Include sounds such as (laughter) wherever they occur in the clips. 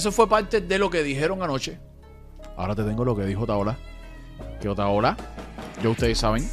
Eso fue parte de lo que dijeron anoche. Ahora te tengo lo que dijo Otaola. Que Otaola, ya ustedes saben,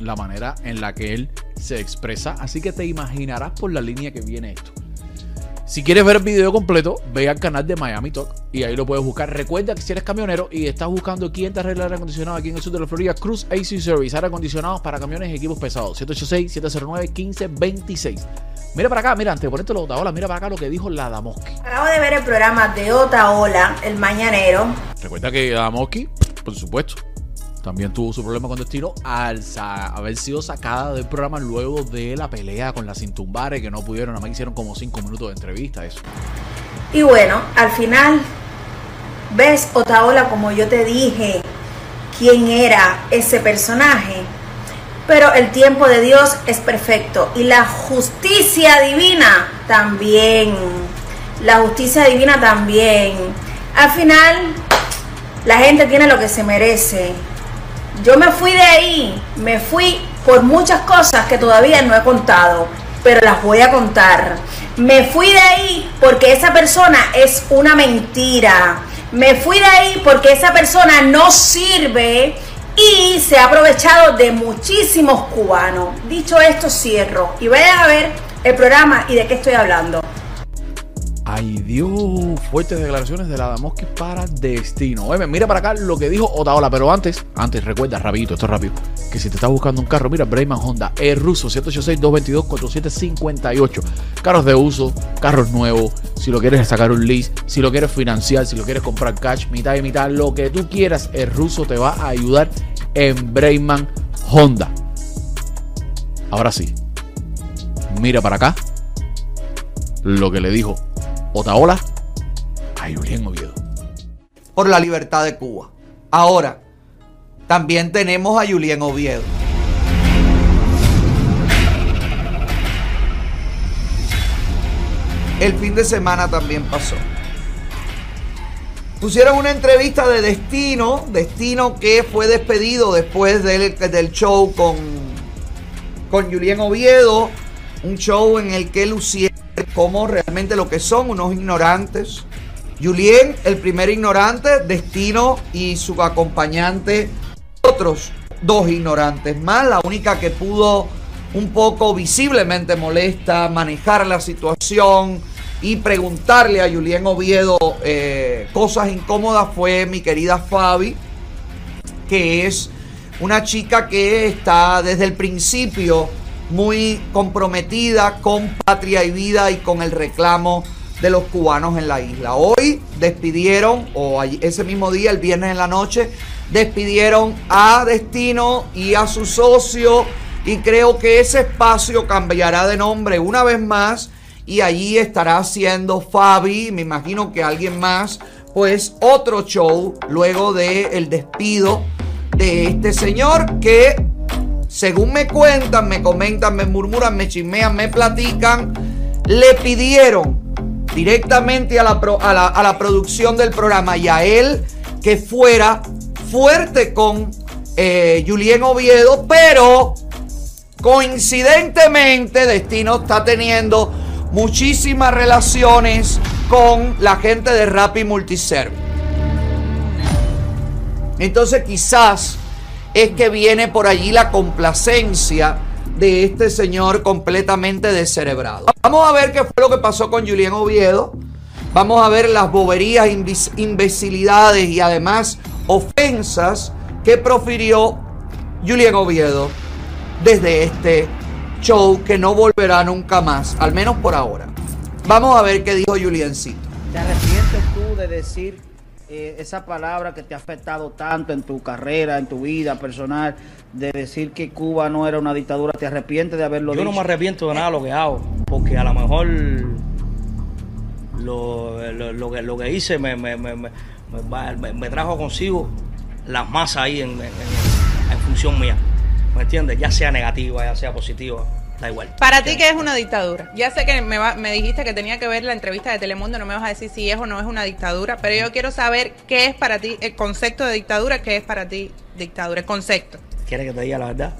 la manera en la que él se expresa. Así que te imaginarás por la línea que viene esto. Si quieres ver el video completo, ve al canal de Miami Talk y ahí lo puedes buscar. Recuerda que si eres camionero y estás buscando quién te arregla el aire acondicionado aquí en el sur de la Florida, Cruz AC Service, aire acondicionados para camiones y equipos pesados. 786-709-1526. Mira para acá, mira, antes de ponerte los Otaola, mira para acá lo que dijo la Damoski. Acabo de ver el programa de Otaola, el mañanero. Recuerda que Damoski, por supuesto, también tuvo su problema con Destino al haber sido sacada del programa luego de la pelea con la Cintumbare, que no pudieron, nada más hicieron como 5 minutos de entrevista, eso. Y bueno, al final, ves Otaola como yo te dije quién era ese personaje. Pero el tiempo de Dios es perfecto y la justicia divina también. La justicia divina también. Al final, la gente tiene lo que se merece. Yo me fui de ahí, me fui por muchas cosas que todavía no he contado, pero las voy a contar. Me fui de ahí porque esa persona es una mentira. Me fui de ahí porque esa persona no sirve y se ha aprovechado de muchísimos cubanos. Dicho esto, cierro y vayan a ver el programa y de qué estoy hablando. Ay Dios, fuertes declaraciones de la Damoski para Destino. Mira para acá lo que dijo Otaola, pero antes, antes recuerda, rapidito, esto es rápido, que si te estás buscando un carro, mira, Brayman Honda, el ruso, 786-222-4758. Carros de uso, carros nuevos, si lo quieres sacar un lease, si lo quieres financiar, si lo quieres comprar cash, mitad y mitad, lo que tú quieras, el ruso te va a ayudar en Brayman Honda. Ahora sí, mira para acá lo que le dijo Otaola a Julián Oviedo. por la libertad de Cuba. Ahora, también tenemos a Julián Oviedo. El fin de semana también pasó. Pusieron una entrevista de Destino, Destino que fue despedido después del, del show con, con Julián Oviedo, un show en el que lucieron como realmente lo que son unos ignorantes. Julien, el primer ignorante, Destino y su acompañante, otros dos ignorantes más, la única que pudo un poco visiblemente molesta manejar la situación y preguntarle a Julien Oviedo eh, cosas incómodas fue mi querida Fabi, que es una chica que está desde el principio muy comprometida con patria y vida y con el reclamo de los cubanos en la isla. Hoy despidieron, o ese mismo día, el viernes en la noche, despidieron a Destino y a su socio y creo que ese espacio cambiará de nombre una vez más y allí estará haciendo Fabi, me imagino que alguien más, pues otro show luego del el despido de este señor que según me cuentan, me comentan, me murmuran, me chismean, me platican, le pidieron directamente a la, a la- a la producción del programa y a él que fuera fuerte con eh, Julien Oviedo, pero coincidentemente Destino está teniendo muchísimas relaciones con la gente de Rappi Multiserve. Entonces quizás es que viene por allí la complacencia de este señor completamente descerebrado. Vamos a ver qué fue lo que pasó con Julián Oviedo. Vamos a ver las boberías, imbecilidades y además ofensas que profirió Julián Oviedo desde este show que no volverá nunca más, al menos por ahora. Vamos a ver qué dijo Juliencito. ¿Te arrepientes tú de decir eh, esa palabra que te ha afectado tanto en tu carrera, en tu vida personal, de decir que Cuba no era una dictadura? ¿Te arrepientes de haberlo Yo dicho? no me arrepiento de nada de lo que hago, porque a lo mejor lo, lo- lo que, lo que hice me, me- me- me- me va- me- me trajo consigo las masas ahí en- en función mía. ¿Me entiendes? Ya sea negativa, ya sea positiva, da igual. Para ti, ¿qué es una dictadura? Ya sé que me, va- me dijiste que tenía que ver la entrevista de Telemundo, no me vas a decir si es o no es una dictadura, pero yo quiero saber qué es para ti el concepto de dictadura, qué es para ti dictadura, el concepto. ¿Quieres que te diga la verdad?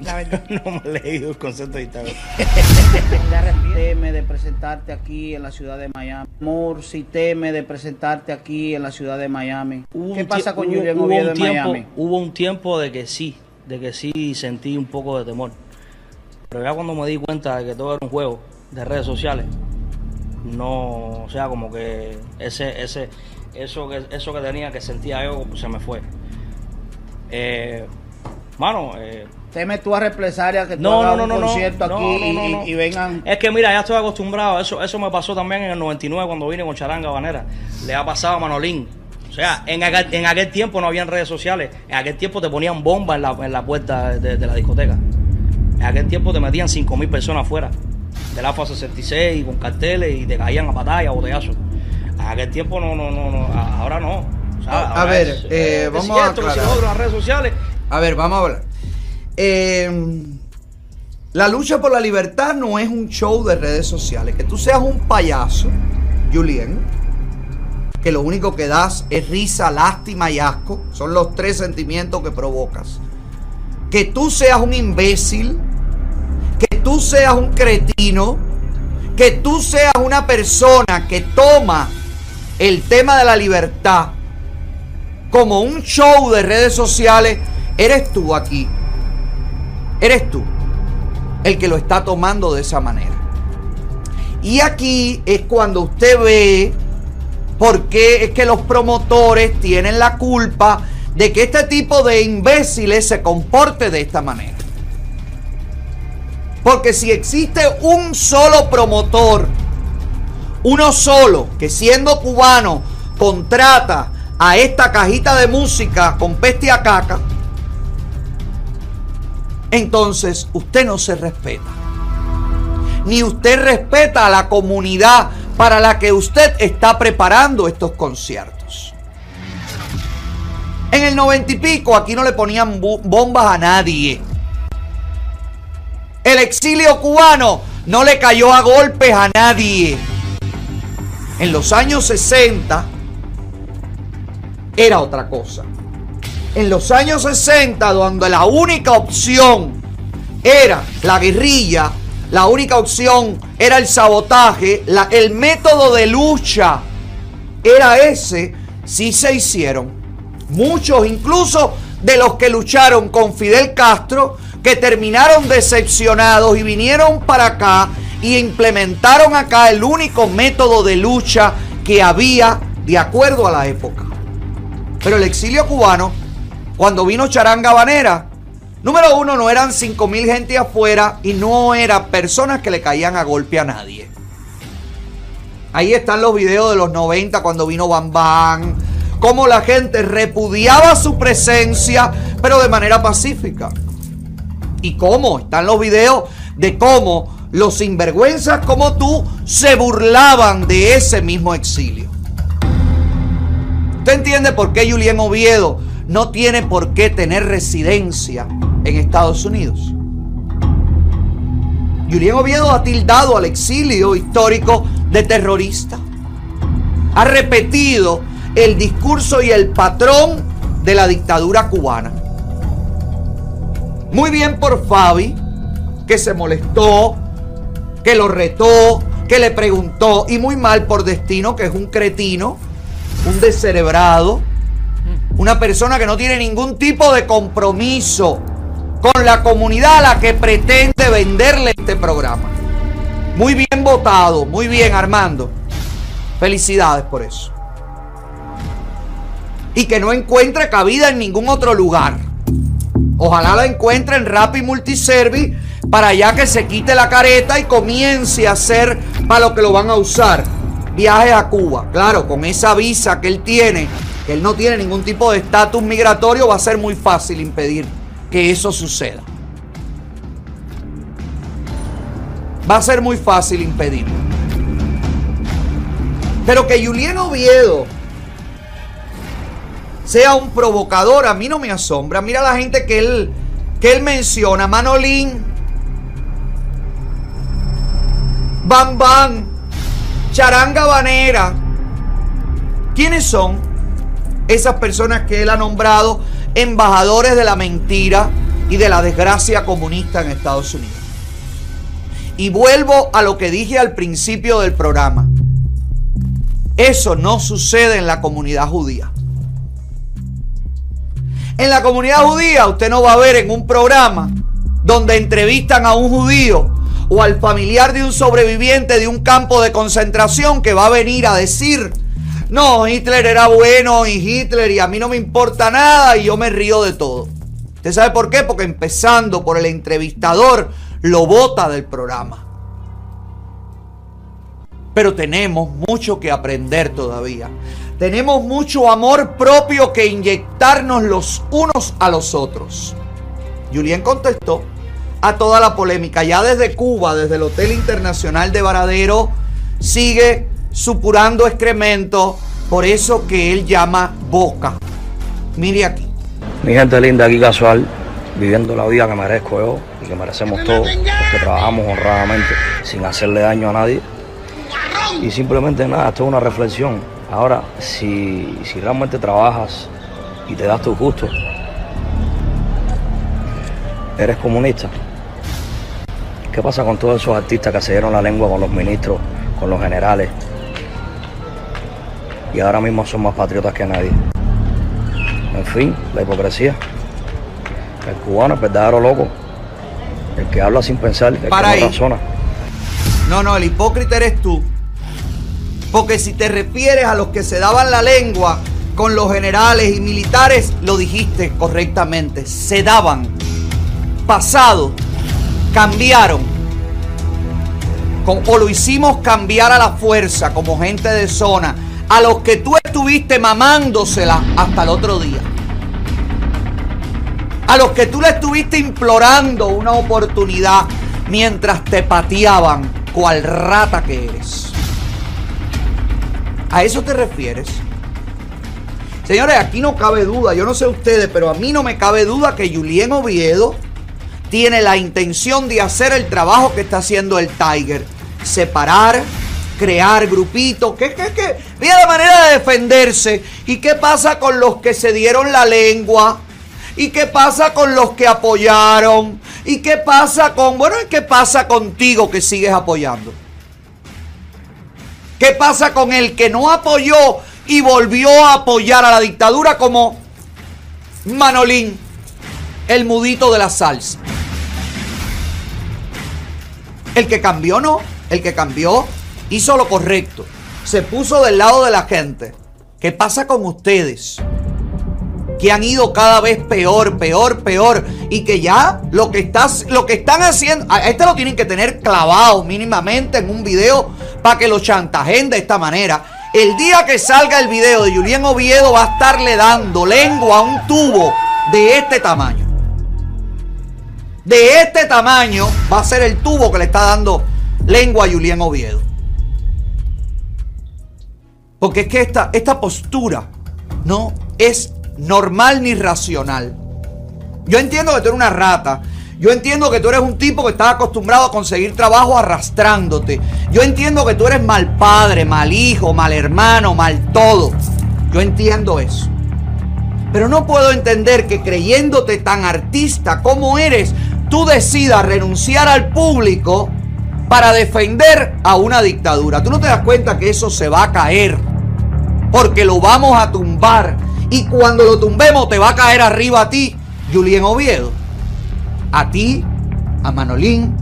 La verdad. (laughs) no me he leído el concepto de dictadura. (laughs) ¿Te arrepientes teme de presentarte aquí en la ciudad de Miami? Amor, si teme de presentarte aquí en la ciudad de Miami. Hubo ¿Qué pasa con hubo Oviedo un en tiempo, Miami? Hubo un tiempo de que sí, de que sí sentí un poco de temor. Pero ya cuando me di cuenta de que todo era un juego de redes sociales, no, o sea, como que ese, ese, eso que, eso que tenía que sentía yo se me fue. Eh, mano, eh, ¿Temes tú a represalias que tú no, hagas no, no, un no, concierto no, aquí no, y- no, no. y, y vengan? Es que mira, ya estoy acostumbrado. Eso, eso me pasó también en el 99 cuando vine con Charanga Banera. Le ha pasado a Manolín. O sea, en aquel, en aquel tiempo no habían redes sociales. En aquel tiempo te ponían bombas en la, en la puerta de, de la discoteca. En aquel tiempo te metían 5.000 personas afuera del AFA 66 con carteles y te caían a patadas, a botellazos. En aquel tiempo no, no, no, no. Ahora no. O sea, A ver, es- eh, es vamos a si otro, las redes sociales. A ver, vamos a hablar. Eh, la lucha por la libertad no es un show de redes sociales. Que tú seas un payaso, Julien, que lo único que das es risa, lástima y asco. Son los tres sentimientos que provocas. Que tú seas un imbécil, tú seas un cretino, que tú seas una persona que toma el tema de la libertad como un show de redes sociales, eres tú aquí. Eres tú el que lo está tomando de esa manera. Y aquí es cuando usted ve por qué es que los promotores tienen la culpa de que este tipo de imbéciles se comporte de esta manera. Porque si existe un solo promotor, uno solo, que siendo cubano contrata a esta cajita de música con peste a caca, entonces usted no se respeta. Ni usted respeta a la comunidad para la que usted está preparando estos conciertos. En el noventa y pico aquí no le ponían bombas a nadie. El exilio cubano no le cayó a golpes a nadie. En los años 60 era otra cosa. En los años 60, donde la única opción era la guerrilla, la única opción era el sabotaje, el método de lucha era ese, sí se hicieron. Muchos, incluso de los que lucharon con Fidel Castro, que terminaron decepcionados y vinieron para acá y implementaron acá el único método de lucha que había de acuerdo a la época. Pero el exilio cubano, cuando vino Charanga Habanera, número uno, no eran 5 mil gente afuera y no eran personas que le caían a golpe a nadie. Ahí están los videos de los 90 cuando vino Bam Bam, cómo la gente repudiaba su presencia, pero de manera pacífica. Y cómo están los videos de cómo los sinvergüenzas como tú se burlaban de ese mismo exilio. ¿Usted entiende por qué Julián Oviedo no tiene por qué tener residencia en Estados Unidos? Julián Oviedo ha tildado al exilio histórico de terrorista. Ha repetido el discurso y el patrón de la dictadura cubana. Muy bien por Fabi, que se molestó, que lo retó, que le preguntó, y muy mal por Destino, que es un cretino, un descerebrado, una persona que no tiene ningún tipo de compromiso con la comunidad a la que pretende venderle este programa. Muy bien votado, muy bien Armando. Felicidades por eso. Y que no encuentre cabida en ningún otro lugar. Ojalá la encuentre en Rappi Multiservice, para allá que se quite la careta y comience a hacer para lo que lo van a usar. Viajes a Cuba. Claro, con esa visa que él tiene, que él no tiene ningún tipo de estatus migratorio, va a ser muy fácil impedir que eso suceda. Va a ser muy fácil impedirlo. Pero que Julián Oviedo sea un provocador, a mí no me asombra. Mira la gente que él, que él menciona, Manolín, Bam Bam, Charanga Banera. ¿Quiénes son esas personas que él ha nombrado embajadores de la mentira y de la desgracia comunista en Estados Unidos? Y vuelvo a lo que dije al principio del programa. Eso no sucede en la comunidad judía. En la comunidad judía usted no va a ver en un programa donde entrevistan a un judío o al familiar de un sobreviviente de un campo de concentración que va a venir a decir, no, Hitler era bueno y Hitler y a mí no me importa nada y yo me río de todo. ¿Usted sabe por qué? Porque empezando por el entrevistador lo bota del programa. Pero tenemos mucho que aprender todavía. Tenemos mucho amor propio que inyectarnos los unos a los otros. Julián contestó a toda la polémica. Ya desde Cuba, desde el Hotel Internacional de Varadero, sigue supurando excremento. Por eso que él llama boca. Mire aquí. Mi gente linda aquí casual, viviendo la vida que merezco yo y que merecemos todos, que trabajamos honradamente sin hacerle daño a nadie. Y simplemente nada, esto es una reflexión. Ahora, si, si realmente trabajas y te das tus gustos, eres comunista. ¿Qué pasa con todos esos artistas que se dieron la lengua con los ministros, con los generales? Y ahora mismo son más patriotas que nadie. En fin, la hipocresía. El cubano es verdadero loco. El que habla sin pensar, el Para que no razona. No, no, el hipócrita eres tú. Porque si te refieres a los que se daban la lengua con los generales y militares, lo dijiste correctamente. Se daban. Pasado. Cambiaron. O lo hicimos cambiar a la fuerza como gente de zona. A los que tú estuviste mamándosela hasta el otro día. A los que tú le estuviste implorando una oportunidad mientras te pateaban cual rata que eres. ¿A eso te refieres? Señores, aquí no cabe duda, yo no sé ustedes, pero a mí no me cabe duda que Julien Oviedo tiene la intención de hacer el trabajo que está haciendo el Tiger. Separar, crear grupitos. ¿Qué, qué, qué? Mira la manera de defenderse. ¿Y qué pasa con los que se dieron la lengua? ¿Y qué pasa con los que apoyaron? ¿Y qué pasa con, bueno, ¿y qué pasa contigo que sigues apoyando? ¿Qué pasa con el que no apoyó y volvió a apoyar a la dictadura como Manolín, el mudito de la salsa? El que cambió no, el que cambió hizo lo correcto, se puso del lado de la gente. ¿Qué pasa con ustedes? que han ido cada vez peor, peor, peor. Y que ya lo que, estás, lo que están haciendo, este lo tienen que tener clavado mínimamente en un video para que lo chantajen de esta manera. El día que salga el video de Julián Oviedo va a estarle dando lengua a un tubo de este tamaño. De este tamaño va a ser el tubo que le está dando lengua a Julián Oviedo. Porque es que esta, esta postura no es normal ni racional. Yo entiendo que tú eres una rata. Yo entiendo que tú eres un tipo que estás acostumbrado a conseguir trabajo arrastrándote. Yo entiendo que tú eres mal padre, mal hijo, mal hermano, mal todo. Yo entiendo eso. Pero no puedo entender que creyéndote tan artista como eres, tú decidas renunciar al público para defender a una dictadura. Tú no te das cuenta que eso se va a caer. Porque lo vamos a tumbar. Y cuando lo tumbemos te va a caer arriba a ti, Julien Oviedo. A ti, a Manolín,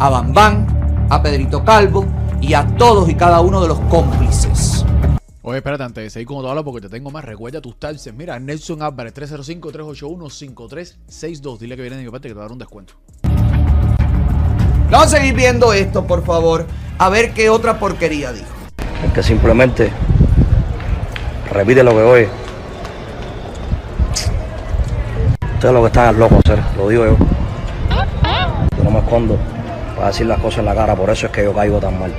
a Bambán, a Pedrito Calvo y a todos y cada uno de los cómplices. Oye, espérate, antes de seguir con todo habla porque te tengo más. Recuerda tus taxes. Mira, Nelson Álvarez, 305-381-5362. Dile que viene de mi parte que te va a dar un descuento. Vamos a seguir viendo esto, por favor. A ver qué otra porquería dijo. El que simplemente repite lo que oye. Ustedes lo que están es locos, hacer, lo digo yo. No me escondo para decir las cosas en la cara, por eso es que yo caigo tan mal.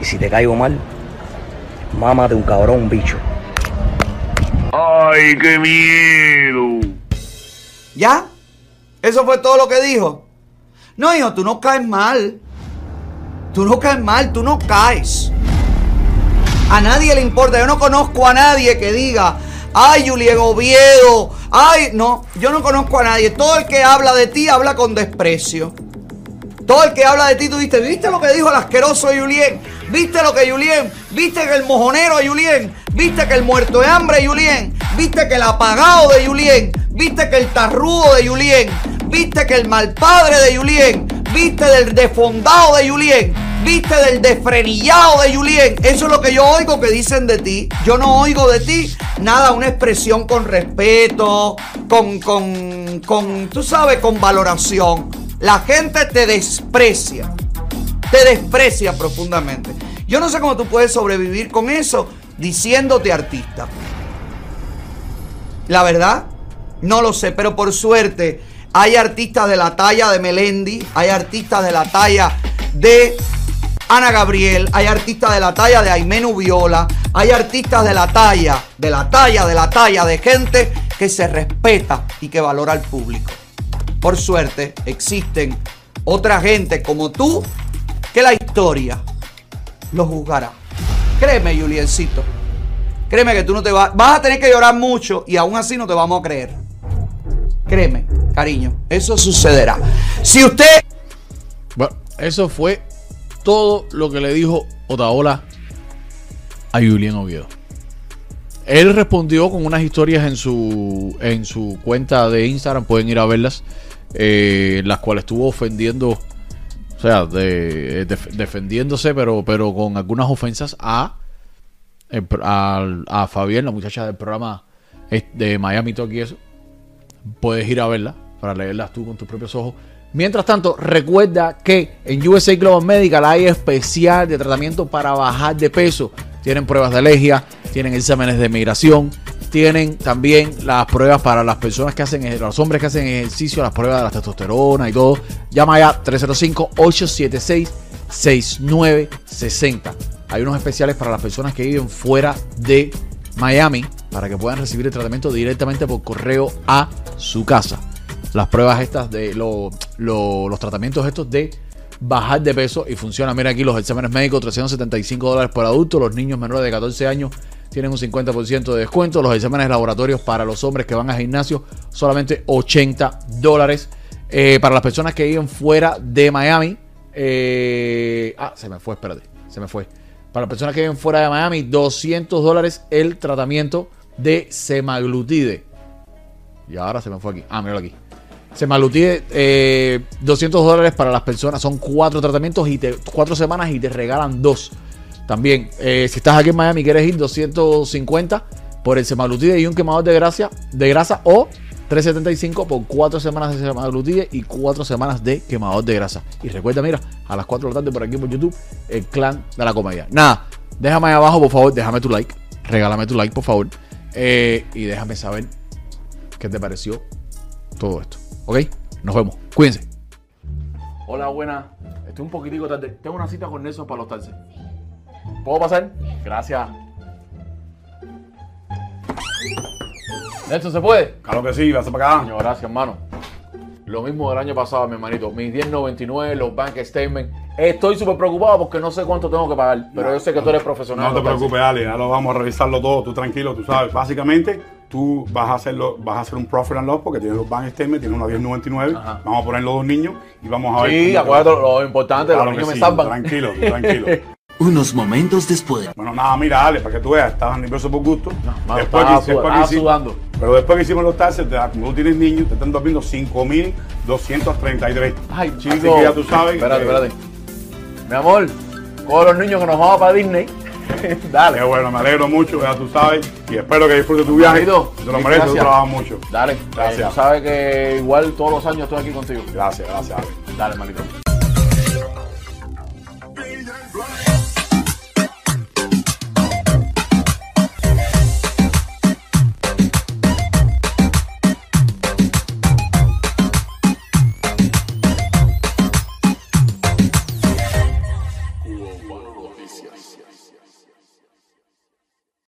Y si te caigo mal, mámate un cabrón, un bicho. ¡Ay, qué miedo! ¿Ya? ¿Eso fue todo lo que dijo? No, hijo, tú no caes mal. Tú no caes mal, tú no caes. A nadie le importa. Yo no conozco a nadie que diga, ay, Julián Oviedo, ay, no, yo no conozco a nadie. Todo el que habla de ti habla con desprecio. Todo el que habla de ti, tú viste, ¿viste lo que dijo el asqueroso Julien? ¿Viste lo que Julien? ¿Viste que el mojonero Julien? ¿Viste que el muerto de hambre Julien? ¿Viste que el apagado de Julien? ¿Viste que el tarrudo de Julien? ¿Viste que el mal padre de Julien? ¿Viste del defondado de Julien? ¿Viste del desfrenillado de Julien? Eso es lo que yo oigo que dicen de ti. Yo no oigo de ti nada, una expresión con respeto, con, con, con, tú sabes, con valoración. La gente te desprecia. Te desprecia profundamente. Yo no sé cómo tú puedes sobrevivir con eso diciéndote artista. La verdad, no lo sé, pero por suerte hay artistas de la talla de Melendi, hay artistas de la talla de Ana Gabriel, hay artistas de la talla de Aimenu Viola, hay artistas de la talla, de la talla, de la talla de gente que se respeta y que valora al público. Por suerte, existen otra gente como tú que la historia lo juzgará. Créeme, Juliencito. Créeme que tú no te vas. Vas a tener que llorar mucho y aún así no te vamos a creer. Créeme, cariño, eso sucederá. Si usted. Bueno, eso fue todo lo que le dijo Otaola a Julián Oviedo. Él respondió con unas historias en su, en su cuenta de Instagram, pueden ir a verlas, eh, las cuales estuvo ofendiendo, o sea, def- defendiéndose, pero, pero con algunas ofensas a, a Fabián, la muchacha del programa eh, de Miami Talk y eso. Puedes ir a verla para leerlas tú con tus propios ojos. Mientras tanto, recuerda que en USA Global Medical hay especial de tratamiento para bajar de peso. Tienen pruebas de alergia, tienen exámenes de migración, tienen también las pruebas para las personas que hacen, los hombres que hacen ejercicio, las pruebas de la testosterona y todo. Llama ya 305-876-6960. Hay unos especiales para las personas que viven fuera de Miami para que puedan recibir el tratamiento directamente por correo a su casa. Las pruebas estas de lo- lo- los tratamientos estos de bajar de peso y funciona. Mira aquí los exámenes médicos, 375 dólares por adulto. Los niños menores de 14 años tienen un 50% de descuento. Los exámenes laboratorios para los hombres que van al gimnasio, solamente 80 dólares. Eh, para las personas que viven fuera de Miami, eh, ah, se me fue, espérate, se me fue. Para las personas que viven fuera de Miami, 200 dólares el tratamiento de semaglutide. Y ahora se me fue aquí. Ah, míralo aquí. Semaglutide, eh, 200 dólares para las personas. Son cuatro tratamientos y te, cuatro semanas y te regalan dos. También, eh, si estás aquí en Miami y quieres ir 250 por el semaglutide y un quemador de grasa, de grasa o 375 por cuatro semanas de semaglutide y cuatro semanas de quemador de grasa. Y recuerda, mira, a las 4 de la tarde por aquí por YouTube, el clan de la comedia. Nada, déjame ahí abajo, por favor, déjame tu like. Regálame tu like, por favor. Eh, y déjame saber qué te pareció todo esto. ¿Ok? Nos vemos. Cuídense. Hola, buena. Estoy un poquitico tarde. Tengo una cita con Nelson para los taxis. ¿Puedo pasar? Gracias. Nelson, ¿se puede? Claro que sí, vas para acá. Coño, gracias, hermano. Lo mismo del año pasado, mi hermanito. Mis 10.99, los bank statements. Estoy súper preocupado porque no sé cuánto tengo que pagar. Pero yo sé que tú eres profesional. No te preocupes, Ale, ya lo vamos a revisarlo todo, tú tranquilo, tú sabes. Básicamente, tú vas a hacerlo, vas a hacer un profit and loss porque tienes los bank statements, tienes una 1099, Ajá. vamos a poner los dos niños y vamos a ver. Sí, te va. acuérdate lo importante, Claro los niños me sí, salvan. Tranquilo, tranquilo. (laughs) Unos momentos después. Bueno, nada, mira, Ale, para que tú veas, estabas nervioso por gusto. mano, después, estaba que, después sud- que estaba hicimos- sudando. Pero después que hicimos los taxes, te como tú tienes niños, te están durmiendo 5.233. Ay, Así chico. que ya tú sabes. Espérate, que- espérate. Mi amor, con los niños que nos vamos para Disney. (laughs) Dale. Qué bueno, me alegro mucho, ya tú sabes. Y espero que disfrutes tu viaje. Manito, Te lo mereces, tú trabajas mucho. Dale. Gracias. Eh, tú sabes que igual todos los años estoy aquí contigo. Gracias, gracias. Ale. Dale, manito.